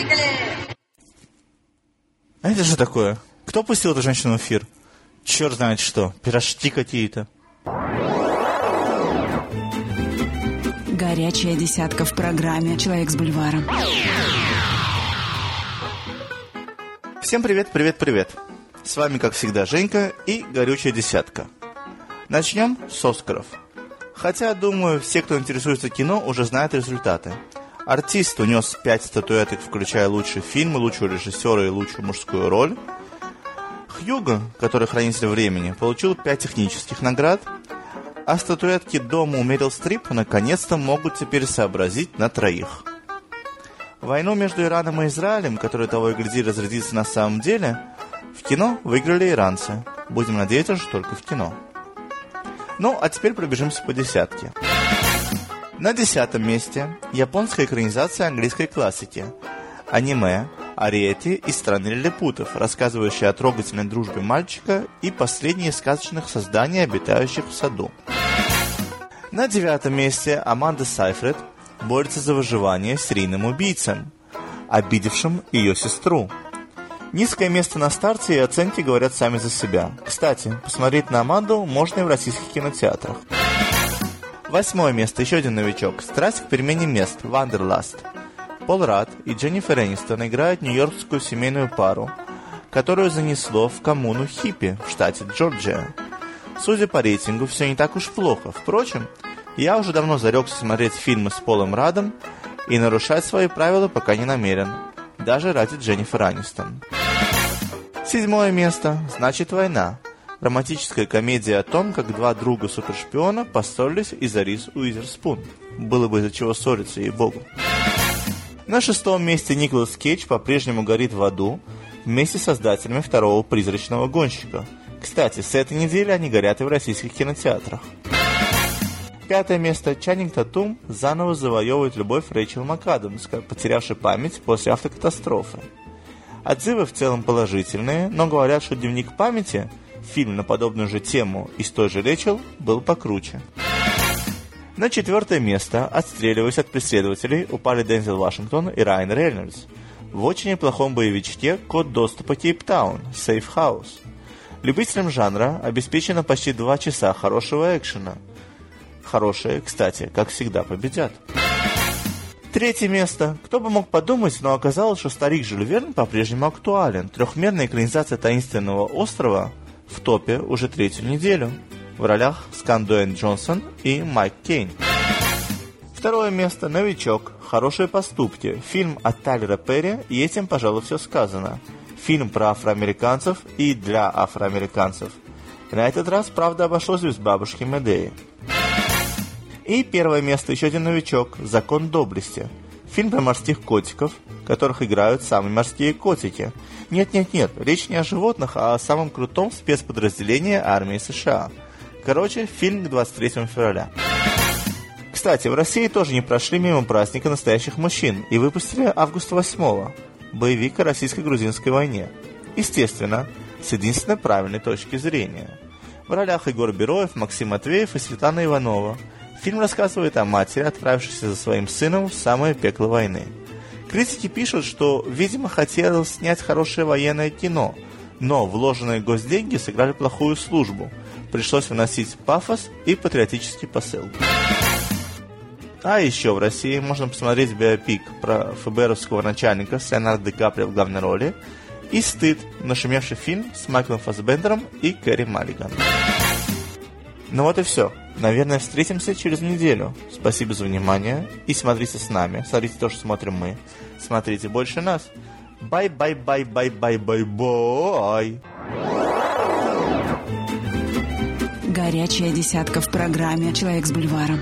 Поехали! А это же такое? Кто пустил эту женщину в эфир? Черт знает что, пирожки какие-то. Горячая десятка в программе «Человек с бульваром». Всем привет, привет, привет. С вами, как всегда, Женька и горючая десятка. Начнем с Оскаров. Хотя, думаю, все, кто интересуется кино, уже знают результаты. Артист унес пять статуэток, включая лучший фильм, лучшего режиссера и лучшую мужскую роль. Хьюго, который хранитель времени, получил пять технических наград, а статуэтки дома у Мерил Стрип наконец-то могут теперь сообразить на троих. Войну между Ираном и Израилем, которая того и гляди разрядится на самом деле, в кино выиграли иранцы. Будем надеяться, что только в кино. Ну, а теперь пробежимся по десятке. На десятом месте японская экранизация английской классики. Аниме Ариэти из страны лилипутов, рассказывающая о трогательной дружбе мальчика и последние сказочных созданий, обитающих в саду. На девятом месте Аманда Сайфред борется за выживание с серийным убийцем, обидевшим ее сестру. Низкое место на старте и оценки говорят сами за себя. Кстати, посмотреть на Аманду можно и в российских кинотеатрах. Восьмое место, еще один новичок. Страсть к перемене мест, Wanderlust. Пол Рад и Дженнифер Энистон играют нью-йоркскую семейную пару, которую занесло в коммуну хиппи в штате Джорджия. Судя по рейтингу, все не так уж плохо. Впрочем, я уже давно зарекся смотреть фильмы с Полом Радом и нарушать свои правила пока не намерен. Даже ради Дженнифер Анистон. Седьмое место значит война. Романтическая комедия о том, как два друга супершпиона поссорились из-за Рис Уизерспун. Было бы из-за чего ссориться, ей-богу. На шестом месте Николас Кейдж по-прежнему горит в аду вместе с создателями второго «Призрачного гонщика». Кстати, с этой недели они горят и в российских кинотеатрах. Пятое место. Чаннинг Татум заново завоевывает любовь Рэйчел МакАдамс, потерявшей память после автокатастрофы. Отзывы в целом положительные, но говорят, что «Дневник памяти» фильм на подобную же тему из той же Рэйчел был покруче. На четвертое место, отстреливаясь от преследователей, упали Дензел Вашингтон и Райан Рейнольдс в очень неплохом боевичке «Код доступа Кейптаун» Safe House. Любителям жанра обеспечено почти два часа хорошего экшена. Хорошие, кстати, как всегда, победят. Третье место. Кто бы мог подумать, но оказалось, что старик Жюль Верн по-прежнему актуален. Трехмерная экранизация таинственного острова в топе уже третью неделю. В ролях Скан Дуэн Джонсон и Майк Кейн. Второе место. Новичок. Хорошие поступки. Фильм от Тайлера Перри, и этим, пожалуй, все сказано. Фильм про афроамериканцев и для афроамериканцев. На этот раз, правда, обошлось без бабушки Медеи. И первое место, еще один новичок, «Закон доблести». Фильм про морских котиков, которых играют самые морские котики. Нет-нет-нет, речь не о животных, а о самом крутом спецподразделении армии США. Короче, фильм к 23 февраля. Кстати, в России тоже не прошли мимо праздника настоящих мужчин и выпустили август 8 боевик о российско-грузинской войне. Естественно, с единственной правильной точки зрения. В ролях Егор Бероев, Максим Матвеев и Светлана Иванова – Фильм рассказывает о матери, отправившейся за своим сыном в самое пекло войны. Критики пишут, что, видимо, хотел снять хорошее военное кино, но вложенные госденьги сыграли плохую службу. Пришлось вносить пафос и патриотический посыл. А еще в России можно посмотреть биопик про ФБРовского начальника с Леонардо Ди Каприо в главной роли и «Стыд», нашумевший фильм с Майклом Фассбендером и Кэрри Маллиган. Ну вот и все. Наверное, встретимся через неделю. Спасибо за внимание. И смотрите с нами. Смотрите то, что смотрим мы. Смотрите больше нас. Bye-bye-bye-bye-bye-bye. Горячая десятка в программе «Человек с бульваром».